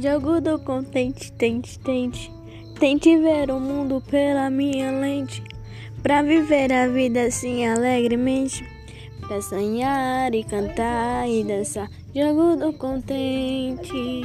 Jogo do contente, tente, tente. Tente ver o mundo pela minha lente. Pra viver a vida assim alegremente. Pra sonhar e cantar e dançar. Jogo do contente.